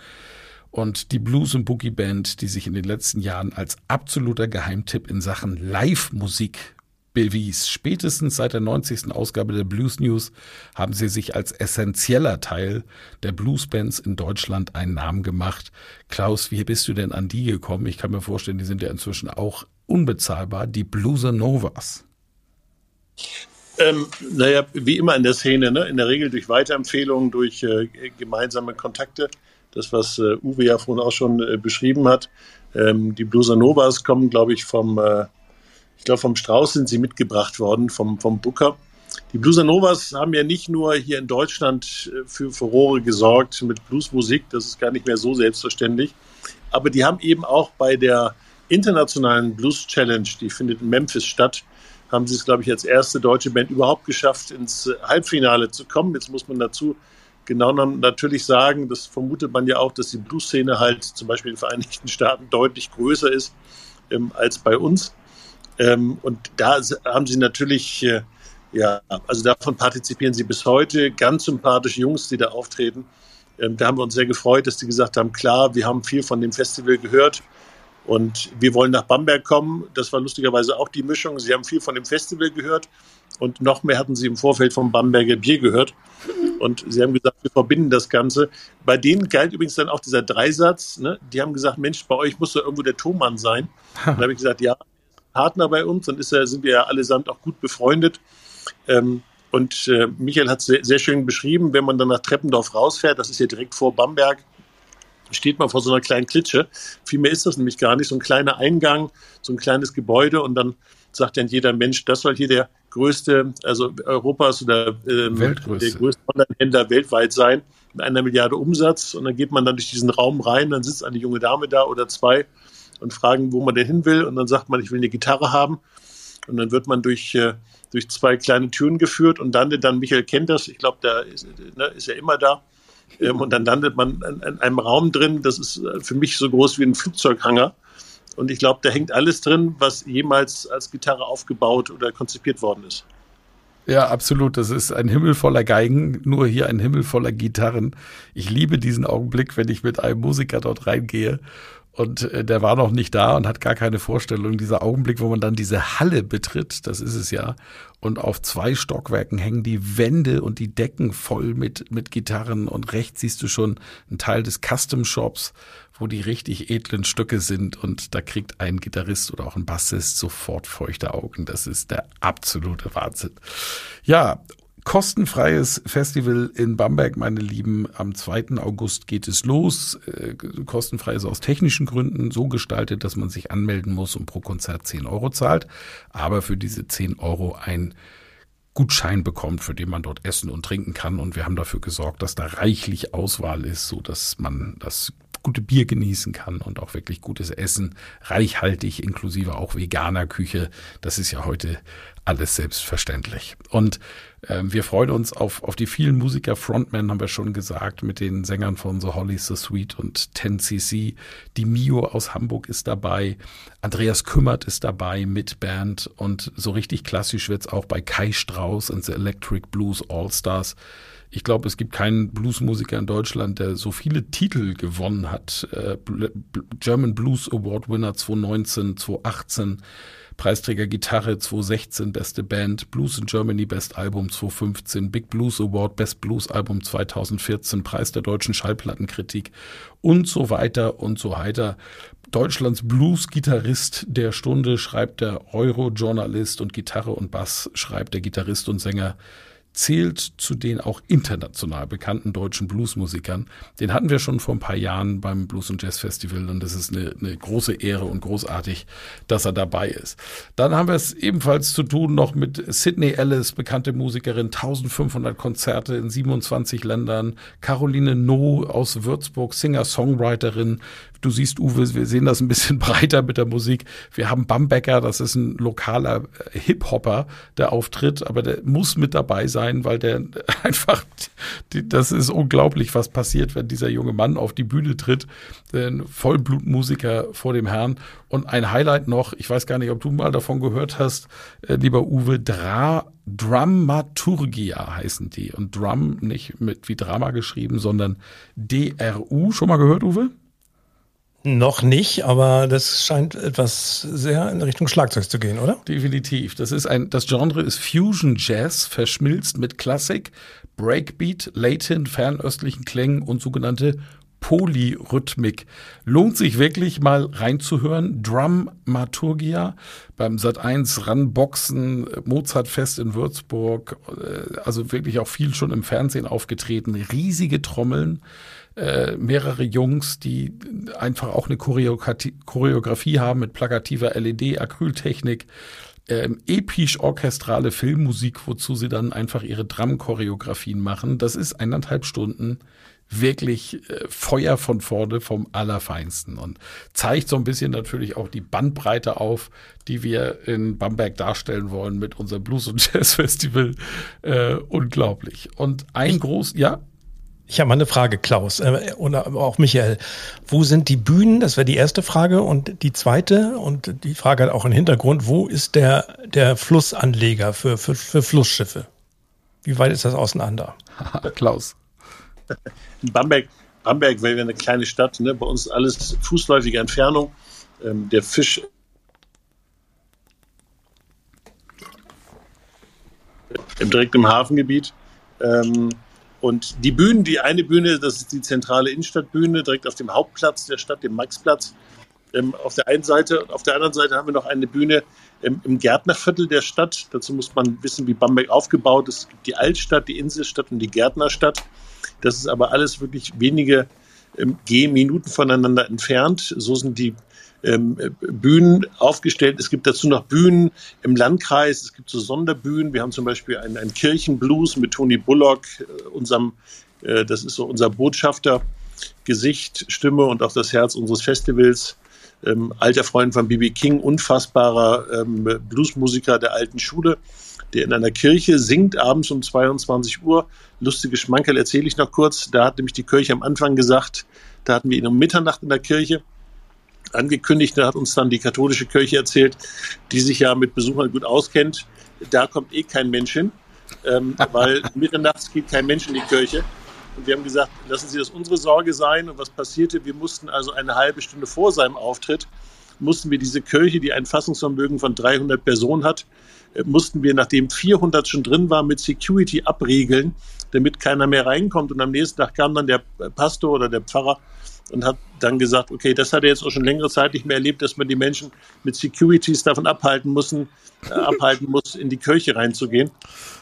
Und die Blues- und Boogie-Band, die sich in den letzten Jahren als absoluter Geheimtipp in Sachen Live-Musik bewies. Spätestens seit der 90. Ausgabe der Blues News haben sie sich als essentieller Teil der Bluesbands in Deutschland einen Namen gemacht. Klaus, wie bist du denn an die gekommen? Ich kann mir vorstellen, die sind ja inzwischen auch unbezahlbar, die Blueser Novas. Ähm, naja, wie immer in der Szene, ne? in der Regel durch Weiterempfehlungen, durch äh, gemeinsame Kontakte. Das, was äh, Uwe ja vorhin auch schon äh, beschrieben hat. Ähm, die Bluesa Novas kommen, glaube ich, vom, äh, ich glaube, vom Strauß sind sie mitgebracht worden, vom, vom Booker. Die Bluesa Novas haben ja nicht nur hier in Deutschland äh, für Furore gesorgt mit Bluesmusik, das ist gar nicht mehr so selbstverständlich, aber die haben eben auch bei der internationalen Blues Challenge, die findet in Memphis statt, haben sie es, glaube ich, als erste deutsche Band überhaupt geschafft, ins äh, Halbfinale zu kommen. Jetzt muss man dazu genau natürlich sagen, das vermutet man ja auch, dass die Blues-Szene halt zum Beispiel in den Vereinigten Staaten deutlich größer ist ähm, als bei uns. Ähm, und da haben sie natürlich, äh, ja, also davon partizipieren sie bis heute. Ganz sympathische Jungs, die da auftreten. Ähm, da haben wir uns sehr gefreut, dass die gesagt haben, klar, wir haben viel von dem Festival gehört und wir wollen nach Bamberg kommen. Das war lustigerweise auch die Mischung. Sie haben viel von dem Festival gehört und noch mehr hatten sie im Vorfeld vom Bamberger Bier gehört. Und sie haben gesagt, wir verbinden das Ganze. Bei denen galt übrigens dann auch dieser Dreisatz. Ne? Die haben gesagt, Mensch, bei euch muss doch irgendwo der Thomann sein. Und dann habe ich gesagt, ja, Partner bei uns, dann ist er, sind wir ja allesamt auch gut befreundet. Ähm, und äh, Michael hat es sehr, sehr, schön beschrieben, wenn man dann nach Treppendorf rausfährt, das ist hier direkt vor Bamberg, steht man vor so einer kleinen Klitsche. Viel mehr ist das nämlich gar nicht. So ein kleiner Eingang, so ein kleines Gebäude und dann sagt dann jeder Mensch, das soll hier der größte, also Europas oder ähm, der größte Online-Händler weltweit sein, mit einer Milliarde Umsatz. Und dann geht man dann durch diesen Raum rein, dann sitzt eine junge Dame da oder zwei und fragen, wo man denn hin will. Und dann sagt man, ich will eine Gitarre haben. Und dann wird man durch, äh, durch zwei kleine Türen geführt und landet dann, Michael kennt das, ich glaube, da ist, ne, ist er immer da. Ähm, und dann landet man in, in einem Raum drin, das ist äh, für mich so groß wie ein Flugzeughanger. Und ich glaube, da hängt alles drin, was jemals als Gitarre aufgebaut oder konzipiert worden ist. Ja, absolut. Das ist ein Himmel voller Geigen, nur hier ein Himmel voller Gitarren. Ich liebe diesen Augenblick, wenn ich mit einem Musiker dort reingehe und äh, der war noch nicht da und hat gar keine Vorstellung. Dieser Augenblick, wo man dann diese Halle betritt, das ist es ja. Und auf zwei Stockwerken hängen die Wände und die Decken voll mit, mit Gitarren. Und rechts siehst du schon einen Teil des Custom Shops, wo die richtig edlen Stücke sind. Und da kriegt ein Gitarrist oder auch ein Bassist sofort feuchte Augen. Das ist der absolute Wahnsinn. Ja, kostenfreies Festival in Bamberg, meine Lieben. Am 2. August geht es los. Äh, kostenfrei ist aus technischen Gründen so gestaltet, dass man sich anmelden muss und pro Konzert 10 Euro zahlt. Aber für diese 10 Euro ein Gutschein bekommt, für den man dort essen und trinken kann. Und wir haben dafür gesorgt, dass da reichlich Auswahl ist, so dass man das gute Bier genießen kann und auch wirklich gutes Essen, reichhaltig, inklusive auch veganer Küche. Das ist ja heute alles selbstverständlich. Und äh, wir freuen uns auf, auf die vielen Musiker, Frontmen haben wir schon gesagt, mit den Sängern von The Holly, The Sweet und 10cc. Die Mio aus Hamburg ist dabei. Andreas Kümmert ist dabei mit Band. Und so richtig klassisch wird's auch bei Kai Strauss und The Electric Blues All Stars. Ich glaube, es gibt keinen Bluesmusiker in Deutschland, der so viele Titel gewonnen hat. Äh, German Blues Award Winner 2019, 2018. Preisträger Gitarre 2016, beste Band, Blues in Germany, Best Album 2015, Big Blues Award, Best Blues Album 2014, Preis der deutschen Schallplattenkritik und so weiter und so weiter. Deutschlands Blues-Gitarrist der Stunde schreibt der Euro-Journalist und Gitarre und Bass schreibt der Gitarrist und Sänger zählt zu den auch international bekannten deutschen Bluesmusikern. Den hatten wir schon vor ein paar Jahren beim Blues und Jazz Festival und das ist eine, eine große Ehre und großartig, dass er dabei ist. Dann haben wir es ebenfalls zu tun noch mit Sydney Ellis, bekannte Musikerin, 1500 Konzerte in 27 Ländern, Caroline No aus Würzburg, Singer-Songwriterin, Du siehst, Uwe, wir sehen das ein bisschen breiter mit der Musik. Wir haben Bambecker, das ist ein lokaler Hip-Hopper, der auftritt, aber der muss mit dabei sein, weil der einfach, die, das ist unglaublich, was passiert, wenn dieser junge Mann auf die Bühne tritt. Ein Vollblutmusiker vor dem Herrn. Und ein Highlight noch, ich weiß gar nicht, ob du mal davon gehört hast, äh, lieber Uwe, Dra Dramaturgia heißen die. Und Drum nicht mit wie Drama geschrieben, sondern DRU. Schon mal gehört, Uwe? Noch nicht, aber das scheint etwas sehr in Richtung Schlagzeug zu gehen, oder? Definitiv. Das ist ein, das Genre ist Fusion Jazz, verschmilzt mit Klassik, Breakbeat, Latin, fernöstlichen Klängen und sogenannte Polyrhythmik. Lohnt sich wirklich mal reinzuhören. Dramaturgia beim Sat 1 Ranboxen, Mozartfest in Würzburg, äh, also wirklich auch viel schon im Fernsehen aufgetreten. Riesige Trommeln, äh, mehrere Jungs, die einfach auch eine Choreografie haben mit plakativer LED, Acryltechnik ähm, episch orchestrale Filmmusik, wozu sie dann einfach ihre Drum-Choreografien machen. Das ist eineinhalb Stunden wirklich äh, Feuer von vorne vom Allerfeinsten und zeigt so ein bisschen natürlich auch die Bandbreite auf, die wir in Bamberg darstellen wollen mit unserem Blues- und Jazz-Festival. Äh, unglaublich. Und ein groß, ja, ich habe mal eine Frage, Klaus, äh, oder auch Michael. Wo sind die Bühnen? Das wäre die erste Frage. Und die zweite, und die Frage hat auch einen Hintergrund, wo ist der, der Flussanleger für, für, für Flussschiffe? Wie weit ist das auseinander? Klaus. In Bamberg, Bamberg wäre eine kleine Stadt, ne? bei uns alles fußläufige Entfernung. Ähm, der Fisch im direkt im Hafengebiet. Ähm, und die Bühnen, die eine Bühne, das ist die zentrale Innenstadtbühne, direkt auf dem Hauptplatz der Stadt, dem Maxplatz. Ähm, auf der einen Seite auf der anderen Seite haben wir noch eine Bühne im, im Gärtnerviertel der Stadt. Dazu muss man wissen, wie Bamberg aufgebaut ist. Es gibt die Altstadt, die Inselstadt und die Gärtnerstadt. Das ist aber alles wirklich wenige ähm, Gehminuten voneinander entfernt. So sind die ähm, Bühnen aufgestellt. Es gibt dazu noch Bühnen im Landkreis. Es gibt so Sonderbühnen. Wir haben zum Beispiel einen, einen Kirchenblues mit Tony Bullock, äh, unserem, äh, das ist so unser Botschafter, Gesicht, Stimme und auch das Herz unseres Festivals. Ähm, alter Freund von B.B. King, unfassbarer ähm, Bluesmusiker der alten Schule, der in einer Kirche singt abends um 22 Uhr. Lustige Schmankerl erzähle ich noch kurz. Da hat nämlich die Kirche am Anfang gesagt, da hatten wir ihn um Mitternacht in der Kirche angekündigt. Da hat uns dann die katholische Kirche erzählt, die sich ja mit Besuchern gut auskennt. Da kommt eh kein Mensch hin, ähm, weil mitternachts geht kein Mensch in die Kirche. Und wir haben gesagt, lassen Sie das unsere Sorge sein. Und was passierte? Wir mussten also eine halbe Stunde vor seinem Auftritt, mussten wir diese Kirche, die ein Fassungsvermögen von 300 Personen hat, äh, mussten wir, nachdem 400 schon drin waren, mit Security abriegeln, damit keiner mehr reinkommt. Und am nächsten Tag kam dann der Pastor oder der Pfarrer und hat dann gesagt, okay, das hat er jetzt auch schon längere Zeit nicht mehr erlebt, dass man die Menschen mit Securities davon abhalten müssen, äh, abhalten muss, in die Kirche reinzugehen.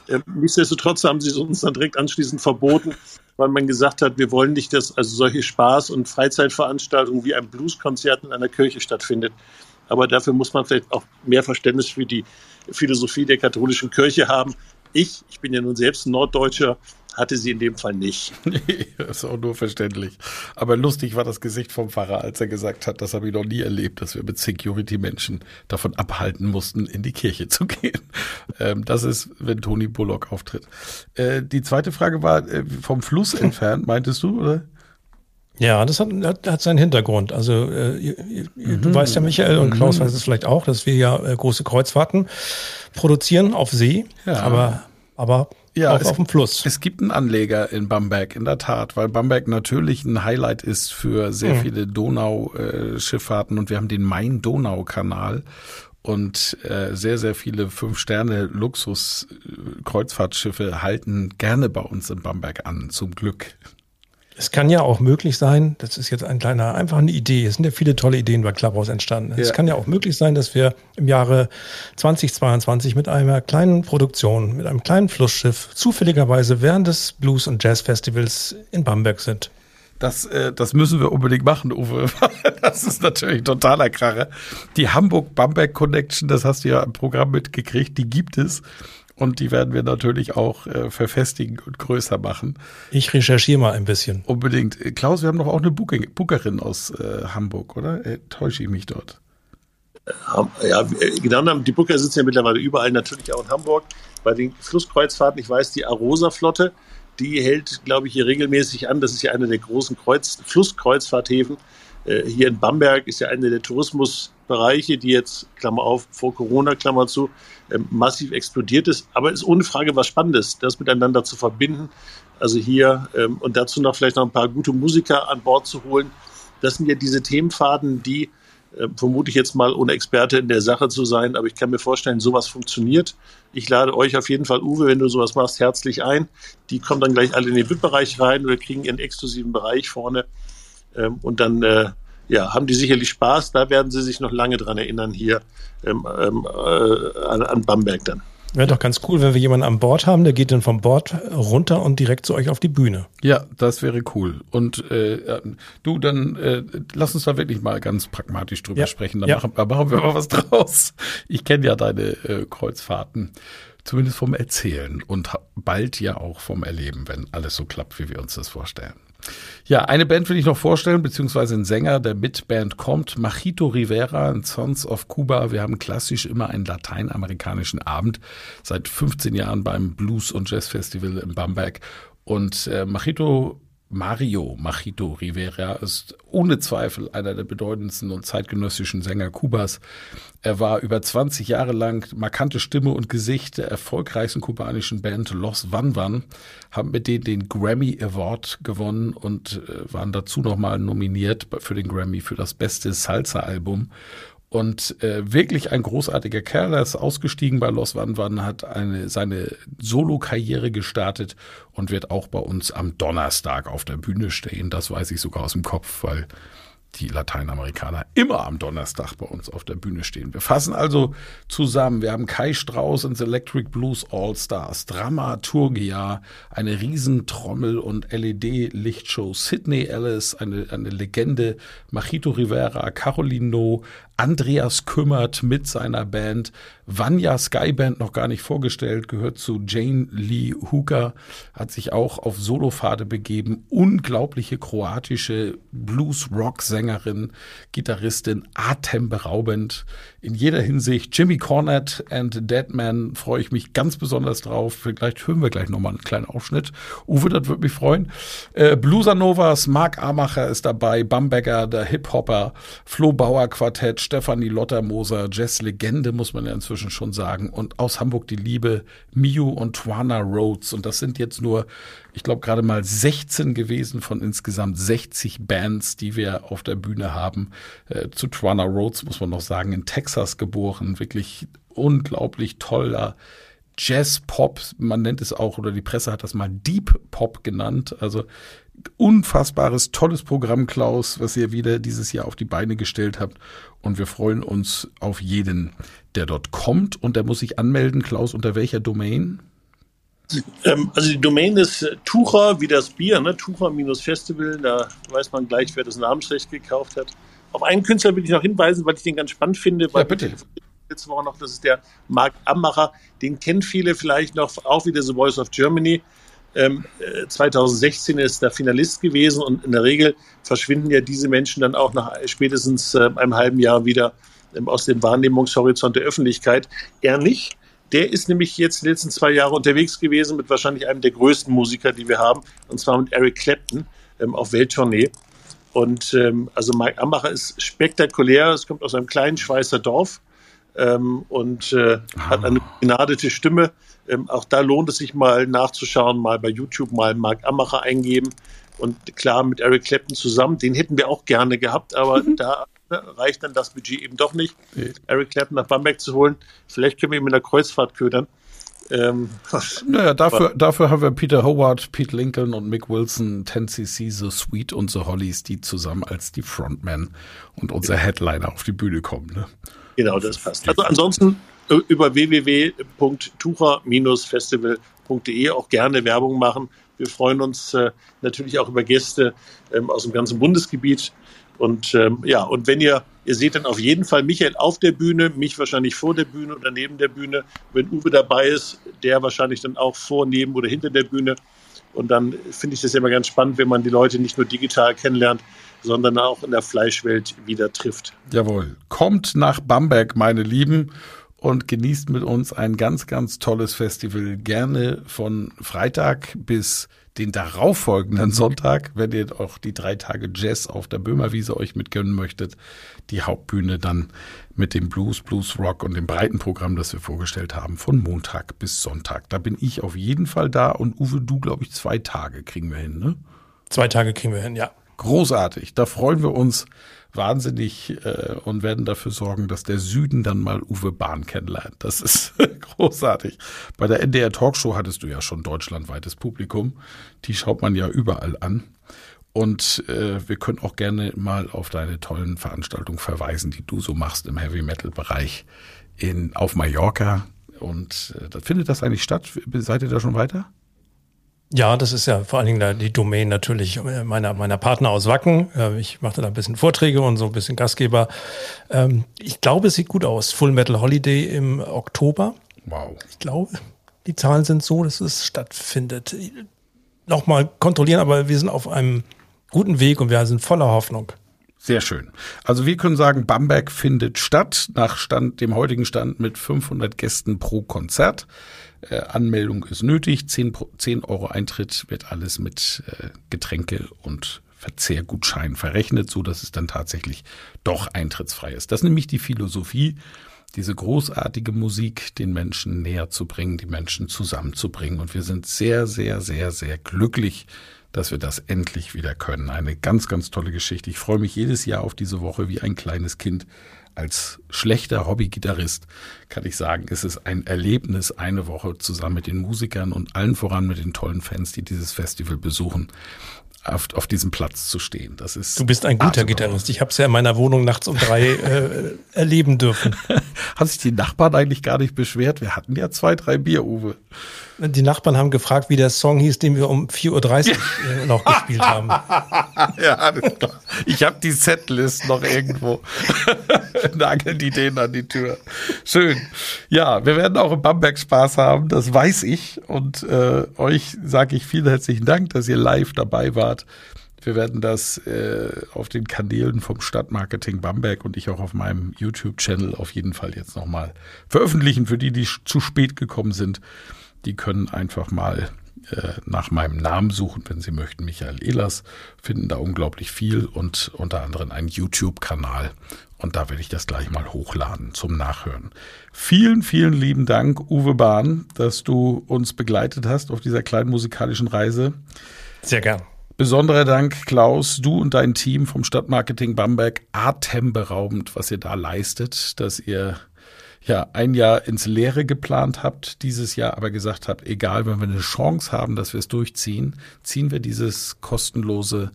Äh, nichtsdestotrotz haben sie es uns dann direkt anschließend verboten, weil man gesagt hat, wir wollen nicht, dass also solche Spaß- und Freizeitveranstaltungen wie ein Blueskonzert in einer Kirche stattfindet. Aber dafür muss man vielleicht auch mehr Verständnis für die Philosophie der katholischen Kirche haben. Ich, ich bin ja nun selbst ein Norddeutscher, hatte sie in dem Fall nicht. Nee, ist auch nur verständlich. Aber lustig war das Gesicht vom Pfarrer, als er gesagt hat, das habe ich noch nie erlebt, dass wir mit Security-Menschen davon abhalten mussten, in die Kirche zu gehen. Ähm, das ist, wenn Tony Bullock auftritt. Äh, die zweite Frage war, äh, vom Fluss entfernt, meintest du, oder? Ja, das hat, hat seinen Hintergrund. Also äh, mhm. du weißt ja, Michael, und Klaus mhm. weiß es vielleicht auch, dass wir ja äh, große Kreuzfahrten produzieren auf See, ja. aber, aber ja, auch es, auf dem Fluss. Es gibt einen Anleger in Bamberg, in der Tat, weil Bamberg natürlich ein Highlight ist für sehr mhm. viele Donauschifffahrten und wir haben den Main-Donau-Kanal und äh, sehr, sehr viele Fünf-Sterne-Luxus-Kreuzfahrtschiffe halten gerne bei uns in Bamberg an, zum Glück. Es kann ja auch möglich sein, das ist jetzt ein kleiner, einfach eine Idee. Es sind ja viele tolle Ideen bei Clubhouse entstanden. Ja. Es kann ja auch möglich sein, dass wir im Jahre 2022 mit einer kleinen Produktion, mit einem kleinen Flussschiff zufälligerweise während des Blues- und Jazz-Festivals in Bamberg sind. Das, äh, das müssen wir unbedingt machen, Uwe. Das ist natürlich totaler Krache. Die Hamburg-Bamberg Connection, das hast du ja im Programm mitgekriegt, die gibt es. Und die werden wir natürlich auch äh, verfestigen und größer machen. Ich recherchiere mal ein bisschen. Unbedingt. Klaus, wir haben doch auch eine Booking, Bookerin aus äh, Hamburg, oder? Äh, täusche ich mich dort? Ja, genau. Die Booker sitzen ja mittlerweile überall, natürlich auch in Hamburg. Bei den Flusskreuzfahrten, ich weiß, die Arosa-Flotte, die hält, glaube ich, hier regelmäßig an. Das ist ja einer der großen Kreuz Flusskreuzfahrthäfen. Äh, hier in Bamberg ist ja einer der Tourismusbereiche, die jetzt, Klammer auf, vor Corona, Klammer zu, ähm, massiv explodiert ist. Aber es ist ohne Frage was Spannendes, das miteinander zu verbinden. Also hier ähm, und dazu noch vielleicht noch ein paar gute Musiker an Bord zu holen. Das sind ja diese Themenfaden, die äh, vermute ich jetzt mal, ohne Experte in der Sache zu sein, aber ich kann mir vorstellen, sowas funktioniert. Ich lade euch auf jeden Fall, Uwe, wenn du sowas machst, herzlich ein. Die kommen dann gleich alle in den VIP-Bereich rein oder kriegen ihren exklusiven Bereich vorne. Ähm, und dann äh, ja, haben die sicherlich Spaß. Da werden sie sich noch lange dran erinnern hier ähm, ähm, äh, an, an Bamberg dann. Wäre doch ganz cool, wenn wir jemanden an Bord haben, der geht dann vom Bord runter und direkt zu euch auf die Bühne. Ja, das wäre cool. Und äh, du, dann äh, lass uns da wirklich mal ganz pragmatisch drüber ja. sprechen. Dann ja. machen, machen, wir mal was draus. Ich kenne ja deine äh, Kreuzfahrten, zumindest vom Erzählen und bald ja auch vom Erleben, wenn alles so klappt, wie wir uns das vorstellen. Ja, eine Band will ich noch vorstellen, beziehungsweise ein Sänger, der mit Band kommt. Machito Rivera und Sons of Cuba. Wir haben klassisch immer einen lateinamerikanischen Abend. Seit 15 Jahren beim Blues- und Jazz-Festival in Bamberg. Und äh, Machito Mario Machito Rivera ist ohne Zweifel einer der bedeutendsten und zeitgenössischen Sänger Kubas. Er war über 20 Jahre lang markante Stimme und Gesicht der erfolgreichsten kubanischen Band Los Van Van, haben mit denen den Grammy Award gewonnen und äh, waren dazu nochmal nominiert für den Grammy für das beste Salsa-Album und äh, wirklich ein großartiger Kerl. Er ist ausgestiegen bei Los Van Van, hat eine, seine Solo-Karriere gestartet und wird auch bei uns am Donnerstag auf der Bühne stehen. Das weiß ich sogar aus dem Kopf, weil die Lateinamerikaner immer am Donnerstag bei uns auf der Bühne stehen. Wir fassen also zusammen. Wir haben Kai Strauss ins Electric Blues All Stars, Dramaturgia, eine Riesentrommel und LED-Lichtshow, Sidney Ellis, eine, eine Legende, Machito Rivera, Caroline No, Andreas Kümmert mit seiner Band, Vanya Skyband noch gar nicht vorgestellt, gehört zu Jane Lee Hooker, hat sich auch auf Solofade begeben. Unglaubliche kroatische Blues-Rock-Sängerin, Gitarristin, atemberaubend in jeder Hinsicht. Jimmy Cornette and Deadman freue ich mich ganz besonders drauf. Vielleicht hören wir gleich nochmal einen kleinen Ausschnitt. Uwe, das würde mich freuen. Äh, Blueser Novas, Mark Amacher ist dabei, Bamberger, der Hip-Hopper, Flo Bauer Quartett, Stefanie Lottermoser, Jazz-Legende, muss man ja inzwischen schon sagen. Und aus Hamburg die Liebe, Miu und Twana Rhodes. Und das sind jetzt nur, ich glaube, gerade mal 16 gewesen von insgesamt 60 Bands, die wir auf der Bühne haben. Äh, zu Twana Rhodes muss man noch sagen, in Texas geboren. Wirklich unglaublich toller Jazz-Pop, man nennt es auch, oder die Presse hat das mal Deep Pop genannt. Also unfassbares, tolles Programm, Klaus, was ihr wieder dieses Jahr auf die Beine gestellt habt. Und wir freuen uns auf jeden, der dort kommt. Und der muss sich anmelden, Klaus, unter welcher Domain? Ähm, also die Domain ist äh, Tucher, wie das Bier, ne? Tucher-Festival. Da weiß man gleich, wer das Namensrecht gekauft hat. Auf einen Künstler will ich noch hinweisen, weil ich den ganz spannend finde. Ja, bitte. Letzte Woche noch, das ist der Marc Ammacher. Den kennen viele vielleicht noch, auch wieder The Voice of Germany. Ähm, 2016 äh, ist der Finalist gewesen und in der Regel verschwinden ja diese Menschen dann auch nach spätestens äh, einem halben Jahr wieder ähm, aus dem Wahrnehmungshorizont der Öffentlichkeit. Er nicht. Der ist nämlich jetzt die letzten zwei Jahre unterwegs gewesen mit wahrscheinlich einem der größten Musiker, die wir haben, und zwar mit Eric Clapton ähm, auf Welttournee. Und ähm, also Mike Ambacher ist spektakulär. Es kommt aus einem kleinen Schweißer Dorf ähm, und äh, hat eine begnadete Stimme. Ähm, auch da lohnt es sich mal nachzuschauen, mal bei YouTube mal Mark Ammacher eingeben. Und klar, mit Eric Clapton zusammen, den hätten wir auch gerne gehabt, aber mhm. da reicht dann das Budget eben doch nicht, nee. Eric Clapton nach Bamberg zu holen. Vielleicht können wir ihn mit einer Kreuzfahrt ködern. Ähm, naja, dafür, dafür haben wir Peter Howard, Pete Lincoln und Mick Wilson, 10cc, The Sweet und The Hollies, die zusammen als die Frontman und unser Headliner auf die Bühne kommen. Ne? Genau, das passt. Also ansonsten äh, über www.tucher-festival.de auch gerne Werbung machen. Wir freuen uns äh, natürlich auch über Gäste ähm, aus dem ganzen Bundesgebiet. Und ähm, ja, und wenn ihr, ihr seht dann auf jeden Fall Michael auf der Bühne, mich wahrscheinlich vor der Bühne oder neben der Bühne. Wenn Uwe dabei ist, der wahrscheinlich dann auch vor, neben oder hinter der Bühne. Und dann finde ich das ja immer ganz spannend, wenn man die Leute nicht nur digital kennenlernt, sondern auch in der Fleischwelt wieder trifft. Jawohl. Kommt nach Bamberg, meine Lieben, und genießt mit uns ein ganz, ganz tolles Festival. Gerne von Freitag bis den darauffolgenden Sonntag, wenn ihr auch die drei Tage Jazz auf der Böhmerwiese euch mitgönnen möchtet. Die Hauptbühne dann mit dem Blues, Blues Rock und dem breiten Programm, das wir vorgestellt haben, von Montag bis Sonntag. Da bin ich auf jeden Fall da und Uwe, du, glaube ich, zwei Tage kriegen wir hin, ne? Zwei Tage kriegen wir hin, ja. Großartig. Da freuen wir uns wahnsinnig äh, und werden dafür sorgen, dass der Süden dann mal Uwe Bahn kennenlernt. Das ist großartig. Bei der NDR Talkshow hattest du ja schon deutschlandweites Publikum. Die schaut man ja überall an. Und äh, wir können auch gerne mal auf deine tollen Veranstaltungen verweisen, die du so machst im Heavy Metal Bereich in auf Mallorca. Und äh, findet das eigentlich statt? Seid ihr da schon weiter? Ja, das ist ja vor allen Dingen die Domain natürlich meiner, meiner Partner aus Wacken. Äh, ich machte da ein bisschen Vorträge und so ein bisschen Gastgeber. Ähm, ich glaube, es sieht gut aus. Full Metal Holiday im Oktober. Wow. Ich glaube, die Zahlen sind so, dass es stattfindet. Nochmal kontrollieren, aber wir sind auf einem guten Weg und wir sind voller Hoffnung. Sehr schön. Also wir können sagen, Bamberg findet statt nach Stand, dem heutigen Stand mit 500 Gästen pro Konzert. Äh, Anmeldung ist nötig. 10, 10 Euro Eintritt wird alles mit äh, Getränke und Verzehrgutschein verrechnet, so dass es dann tatsächlich doch eintrittsfrei ist. Das ist nämlich die Philosophie, diese großartige Musik den Menschen näher zu bringen, die Menschen zusammenzubringen. Und wir sind sehr, sehr, sehr, sehr glücklich, dass wir das endlich wieder können. Eine ganz, ganz tolle Geschichte. Ich freue mich jedes Jahr auf diese Woche wie ein kleines Kind, als schlechter Hobbygitarrist kann ich sagen, ist es ein Erlebnis, eine Woche zusammen mit den Musikern und allen voran mit den tollen Fans, die dieses Festival besuchen, auf, auf diesem Platz zu stehen. Das ist du bist ein guter Gitarrist. Ich habe es ja in meiner Wohnung nachts um drei äh, erleben dürfen. Haben sich die Nachbarn eigentlich gar nicht beschwert? Wir hatten ja zwei, drei Bier, Uwe. Die Nachbarn haben gefragt, wie der Song hieß, den wir um 4.30 Uhr noch gespielt haben. ja. Ich habe die Setlist noch irgendwo. Nageln die denen an die Tür. Schön. Ja, wir werden auch in Bamberg Spaß haben, das weiß ich. Und äh, euch sage ich vielen herzlichen Dank, dass ihr live dabei wart. Wir werden das äh, auf den Kanälen vom Stadtmarketing Bamberg und ich auch auf meinem YouTube-Channel auf jeden Fall jetzt nochmal veröffentlichen für die, die zu spät gekommen sind die können einfach mal äh, nach meinem Namen suchen, wenn sie möchten. Michael Ehlers finden da unglaublich viel und unter anderem einen YouTube-Kanal. Und da werde ich das gleich mal hochladen zum Nachhören. Vielen, vielen lieben Dank, Uwe Bahn, dass du uns begleitet hast auf dieser kleinen musikalischen Reise. Sehr gern. Besonderer Dank, Klaus, du und dein Team vom Stadtmarketing Bamberg. Atemberaubend, was ihr da leistet, dass ihr ja ein Jahr ins Leere geplant habt, dieses Jahr aber gesagt habt, egal, wenn wir eine Chance haben, dass wir es durchziehen, ziehen wir dieses kostenlose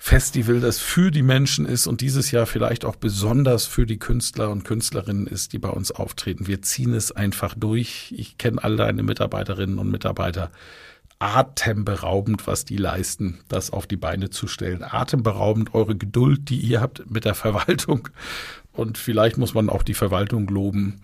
Festival, das für die Menschen ist und dieses Jahr vielleicht auch besonders für die Künstler und Künstlerinnen ist, die bei uns auftreten. Wir ziehen es einfach durch. Ich kenne all deine Mitarbeiterinnen und Mitarbeiter. Atemberaubend, was die leisten, das auf die Beine zu stellen. Atemberaubend eure Geduld, die ihr habt mit der Verwaltung und vielleicht muss man auch die Verwaltung loben,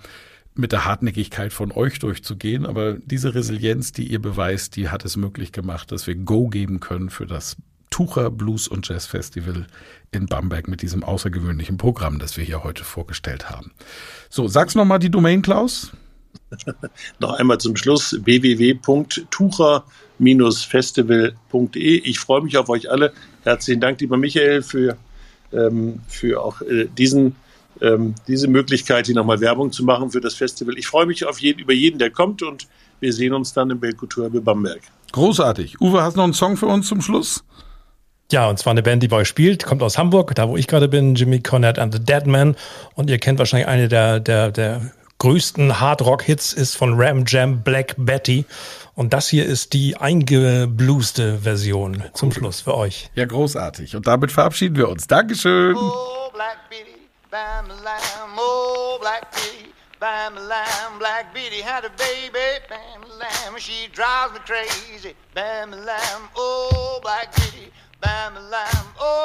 mit der Hartnäckigkeit von euch durchzugehen. Aber diese Resilienz, die ihr beweist, die hat es möglich gemacht, dass wir Go geben können für das Tucher Blues und Jazz Festival in Bamberg mit diesem außergewöhnlichen Programm, das wir hier heute vorgestellt haben. So, sag's nochmal die Domain, Klaus. Noch einmal zum Schluss www.tucher-festival.de. Ich freue mich auf euch alle. Herzlichen Dank, lieber Michael, für, ähm, für auch äh, diesen ähm, diese Möglichkeit, hier nochmal Werbung zu machen für das Festival. Ich freue mich auf jeden, über jeden, der kommt und wir sehen uns dann im Belkulturhalle Bamberg. Großartig. Uwe, hast du noch einen Song für uns zum Schluss? Ja, und zwar eine Band, die bei euch spielt, kommt aus Hamburg, da wo ich gerade bin, Jimmy Conrad and the Dead Man. Und ihr kennt wahrscheinlich eine der, der, der größten Hard-Rock-Hits ist von Ram Jam Black Betty. Und das hier ist die eingeblueste Version zum Schluss für euch. Ja, großartig. Und damit verabschieden wir uns. Dankeschön. Oh, Black Betty. Bam lamb, oh black Betty, bam lamb, black Betty had a baby, bam lamb, she drives me crazy, bam lamb, oh black Betty, bam lamb, oh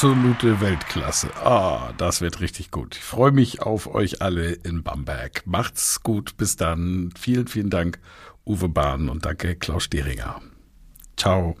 Absolute Weltklasse. Ah, das wird richtig gut. Ich freue mich auf euch alle in Bamberg. Macht's gut. Bis dann. Vielen, vielen Dank, Uwe Bahn und danke, Klaus Stehringer. Ciao.